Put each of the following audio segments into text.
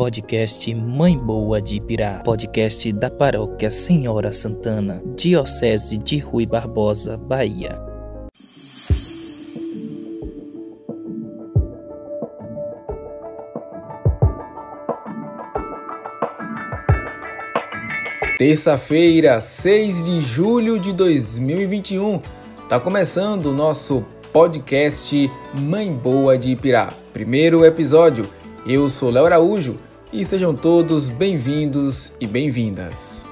Podcast Mãe Boa de Ibirá. Podcast da Paróquia Senhora Santana, Diocese de Rui Barbosa, Bahia. Terça-feira, 6 de julho de 2021. Tá começando o nosso podcast Mãe Boa de Ipirá. Primeiro episódio. Eu sou Léo Araújo e sejam todos bem-vindos e bem-vindas.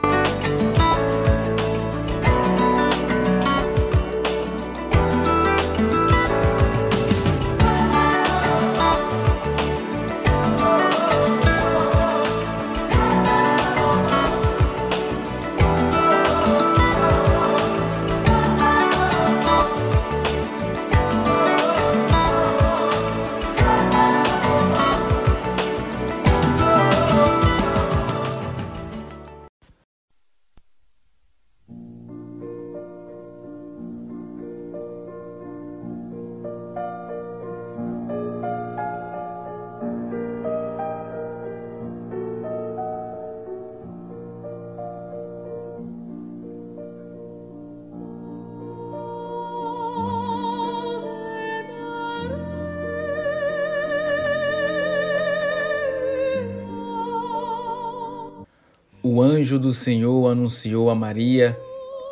O anjo do Senhor anunciou a Maria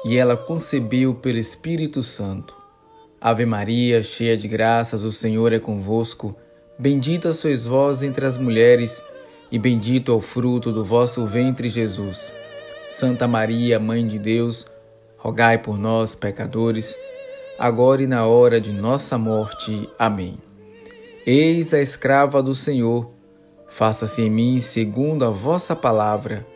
e ela concebeu pelo Espírito Santo. Ave Maria, cheia de graças, o Senhor é convosco. Bendita sois vós entre as mulheres, e bendito é o fruto do vosso ventre, Jesus. Santa Maria, Mãe de Deus, rogai por nós, pecadores, agora e na hora de nossa morte. Amém. Eis a escrava do Senhor, faça-se em mim segundo a vossa palavra.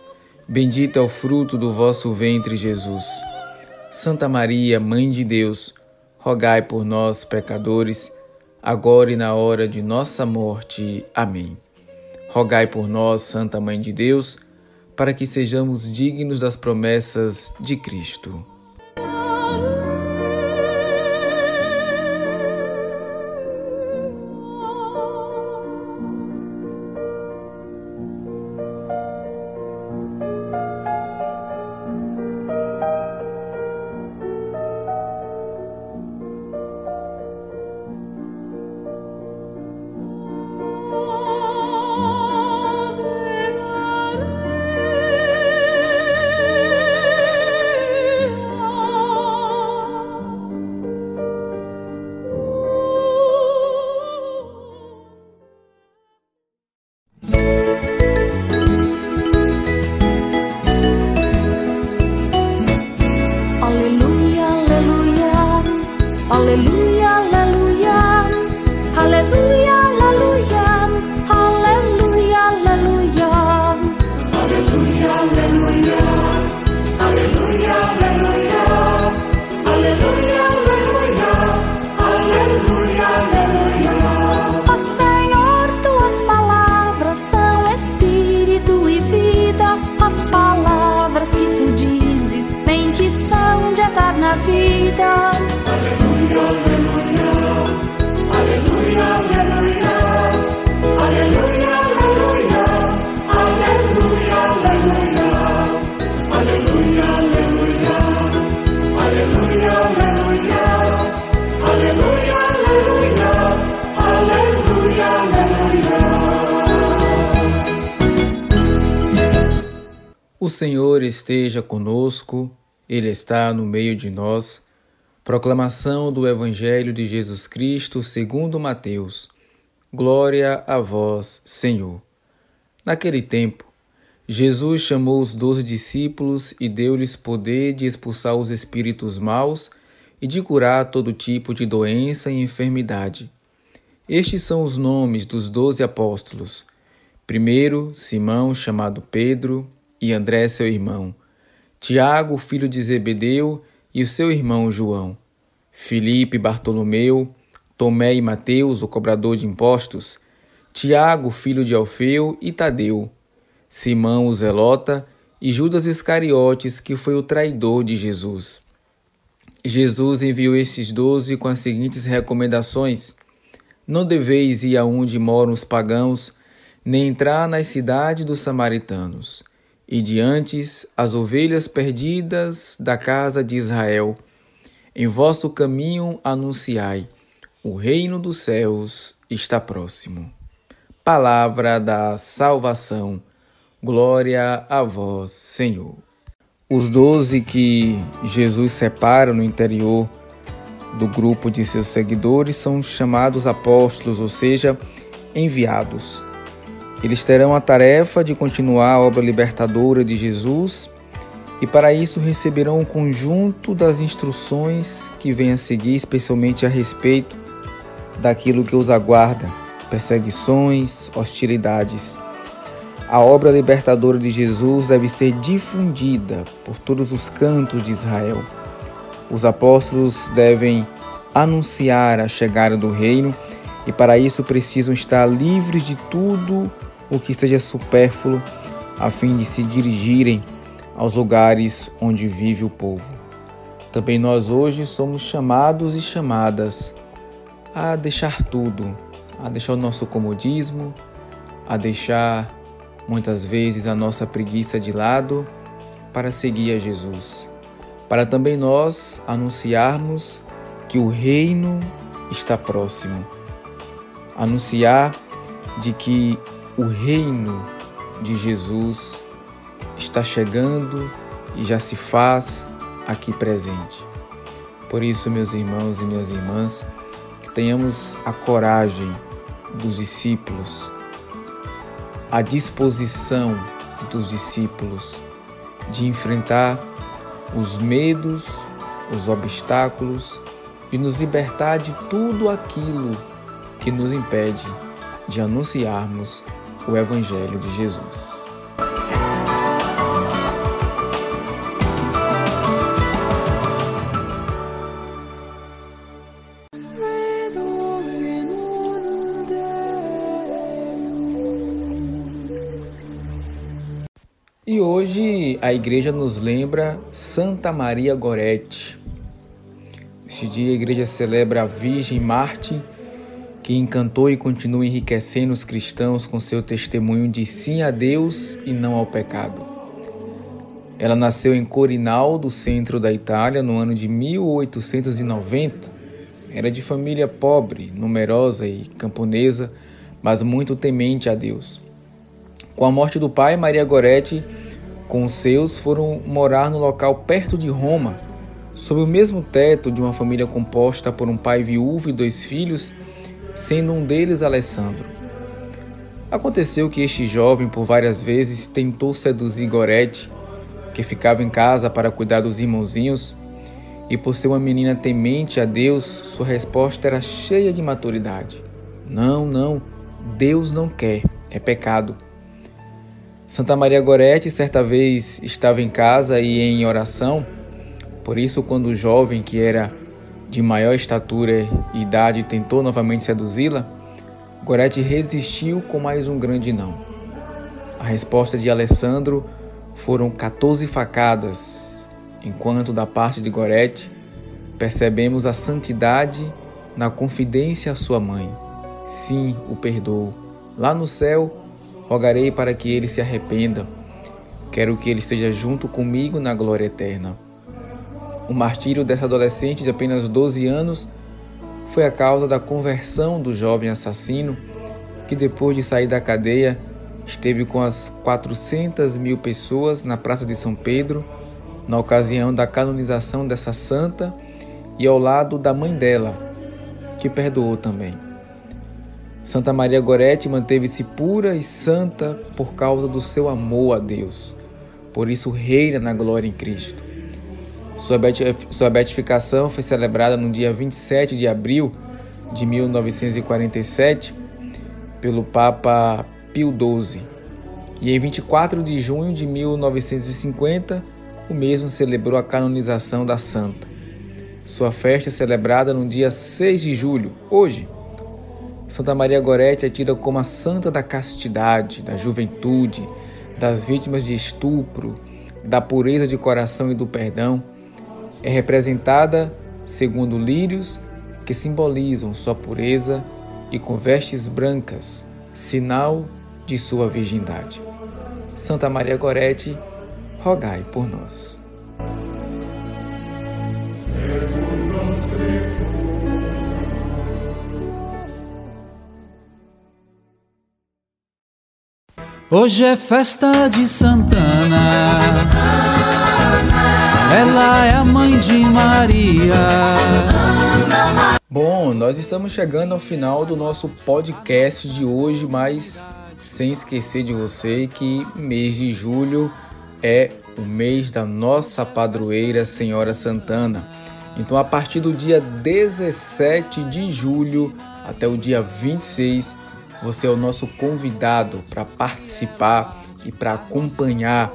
Bendito é o fruto do vosso ventre, Jesus. Santa Maria, Mãe de Deus, rogai por nós, pecadores, agora e na hora de nossa morte. Amém. Rogai por nós, Santa Mãe de Deus, para que sejamos dignos das promessas de Cristo. Senhor esteja conosco, Ele está no meio de nós. Proclamação do Evangelho de Jesus Cristo segundo Mateus. Glória a vós, Senhor. Naquele tempo, Jesus chamou os doze discípulos e deu-lhes poder de expulsar os espíritos maus e de curar todo tipo de doença e enfermidade. Estes são os nomes dos doze apóstolos. Primeiro, Simão, chamado Pedro, e André, seu irmão. Tiago, filho de Zebedeu, e o seu irmão João. Filipe, Bartolomeu, Tomé e Mateus, o cobrador de impostos. Tiago, filho de Alfeu, e Tadeu. Simão, o zelota, e Judas Iscariotes, que foi o traidor de Jesus. Jesus enviou esses doze com as seguintes recomendações: Não deveis ir aonde moram os pagãos, nem entrar nas cidades dos samaritanos, e diante as ovelhas perdidas da casa de Israel. Em vosso caminho anunciai: o reino dos céus está próximo. Palavra da salvação. Glória a vós, Senhor. Os doze que Jesus separa no interior do grupo de seus seguidores são chamados apóstolos, ou seja, enviados. Eles terão a tarefa de continuar a obra libertadora de Jesus e, para isso, receberão um conjunto das instruções que vêm a seguir, especialmente a respeito daquilo que os aguarda: perseguições, hostilidades. A obra libertadora de Jesus deve ser difundida por todos os cantos de Israel. Os apóstolos devem anunciar a chegada do reino e para isso precisam estar livres de tudo o que seja supérfluo, a fim de se dirigirem aos lugares onde vive o povo. Também nós hoje somos chamados e chamadas a deixar tudo, a deixar o nosso comodismo, a deixar muitas vezes a nossa preguiça de lado para seguir a Jesus, para também nós anunciarmos que o reino está próximo, anunciar de que o reino de Jesus está chegando e já se faz aqui presente. Por isso, meus irmãos e minhas irmãs, que tenhamos a coragem dos discípulos a disposição dos discípulos de enfrentar os medos, os obstáculos e nos libertar de tudo aquilo que nos impede de anunciarmos o Evangelho de Jesus. E hoje a igreja nos lembra Santa Maria Gorete. Este dia a igreja celebra a Virgem Marte, que encantou e continua enriquecendo os cristãos com seu testemunho de sim a Deus e não ao pecado. Ela nasceu em Corinaldo, centro da Itália, no ano de 1890. Era de família pobre, numerosa e camponesa, mas muito temente a Deus. Com a morte do pai, Maria Goretti com os seus foram morar no local perto de Roma, sob o mesmo teto de uma família composta por um pai viúvo e dois filhos, sendo um deles Alessandro. Aconteceu que este jovem por várias vezes tentou seduzir Goretti, que ficava em casa para cuidar dos irmãozinhos, e por ser uma menina temente a Deus, sua resposta era cheia de maturidade. Não, não, Deus não quer, é pecado. Santa Maria Gorete certa vez estava em casa e em oração, por isso, quando o jovem, que era de maior estatura e idade, tentou novamente seduzi-la, Gorete resistiu com mais um grande não. A resposta de Alessandro foram 14 facadas, enquanto da parte de Gorete percebemos a santidade na confidência à sua mãe. Sim, o perdoo. Lá no céu, Rogarei para que ele se arrependa. Quero que ele esteja junto comigo na glória eterna. O martírio dessa adolescente de apenas 12 anos foi a causa da conversão do jovem assassino que, depois de sair da cadeia, esteve com as 400 mil pessoas na Praça de São Pedro, na ocasião da canonização dessa santa, e ao lado da mãe dela, que perdoou também. Santa Maria Gorete manteve-se pura e santa por causa do seu amor a Deus. Por isso reina na glória em Cristo. Sua beatificação foi celebrada no dia 27 de abril de 1947 pelo Papa Pio XII. E em 24 de junho de 1950, o mesmo celebrou a canonização da santa. Sua festa é celebrada no dia 6 de julho, hoje. Santa Maria Gorete é tida como a santa da castidade, da juventude, das vítimas de estupro, da pureza de coração e do perdão. É representada segundo lírios que simbolizam sua pureza e com vestes brancas, sinal de sua virgindade. Santa Maria Gorete, rogai por nós. Hoje é festa de Santana. Ela é a mãe de Maria. Bom, nós estamos chegando ao final do nosso podcast de hoje, mas sem esquecer de você que mês de julho é o mês da nossa padroeira Senhora Santana. Então, a partir do dia 17 de julho até o dia 26, você é o nosso convidado para participar e para acompanhar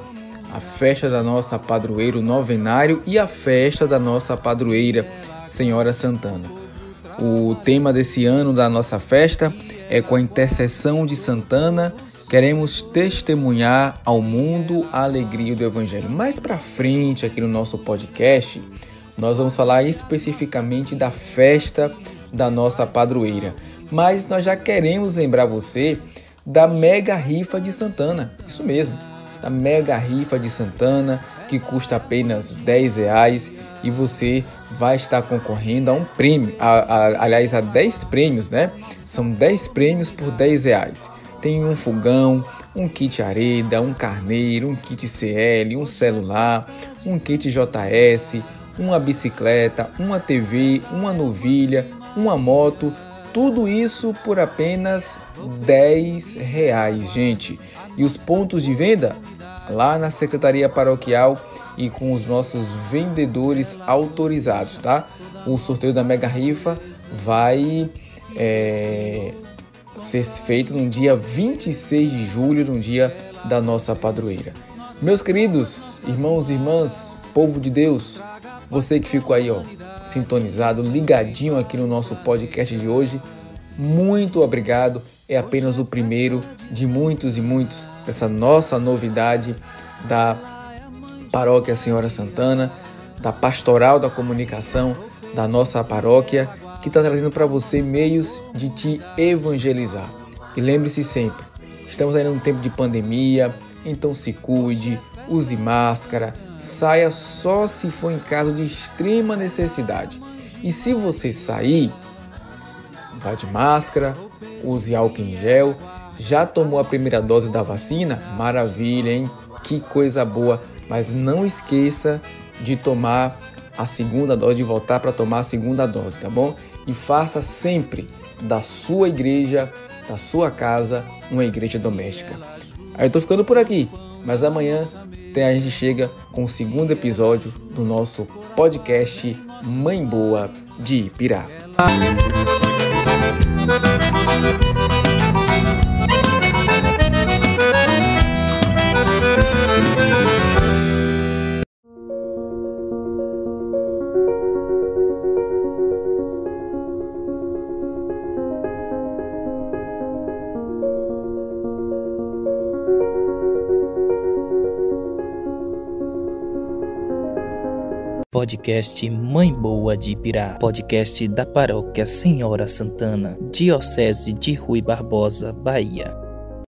a festa da nossa padroeira, o novenário e a festa da nossa padroeira, Senhora Santana. O tema desse ano da nossa festa é com a intercessão de Santana, queremos testemunhar ao mundo a alegria do evangelho. Mais para frente aqui no nosso podcast, nós vamos falar especificamente da festa da nossa padroeira mas nós já queremos lembrar você da mega rifa de Santana. Isso mesmo, da mega rifa de Santana, que custa apenas 10 reais e você vai estar concorrendo a um prêmio, a, a, aliás, a 10 prêmios, né? São 10 prêmios por 10 reais. Tem um fogão, um kit areda, um carneiro, um kit CL, um celular, um kit JS, uma bicicleta, uma TV, uma novilha, uma moto tudo isso por apenas 10 reais, gente. E os pontos de venda? Lá na Secretaria Paroquial e com os nossos vendedores autorizados, tá? O sorteio da Mega Rifa vai é, ser feito no dia 26 de julho, no dia da nossa padroeira. Meus queridos irmãos e irmãs, povo de Deus, você que ficou aí, ó, sintonizado, ligadinho aqui no nosso podcast de hoje, muito obrigado. É apenas o primeiro de muitos e muitos dessa nossa novidade da Paróquia Senhora Santana, da Pastoral da Comunicação da nossa paróquia, que está trazendo para você meios de te evangelizar. E lembre-se sempre, estamos aí num tempo de pandemia, então se cuide, use máscara, saia só se for em caso de extrema necessidade. E se você sair, vá de máscara, use álcool em gel. Já tomou a primeira dose da vacina? Maravilha, hein? Que coisa boa! Mas não esqueça de tomar a segunda dose, de voltar para tomar a segunda dose, tá bom? E faça sempre da sua igreja, da sua casa, uma igreja doméstica. Aí eu tô ficando por aqui, mas amanhã a gente chega com o segundo episódio do nosso podcast Mãe Boa de Ipirá. Podcast Mãe Boa de Ipirá. Podcast da Paróquia Senhora Santana, Diocese de Rui Barbosa, Bahia.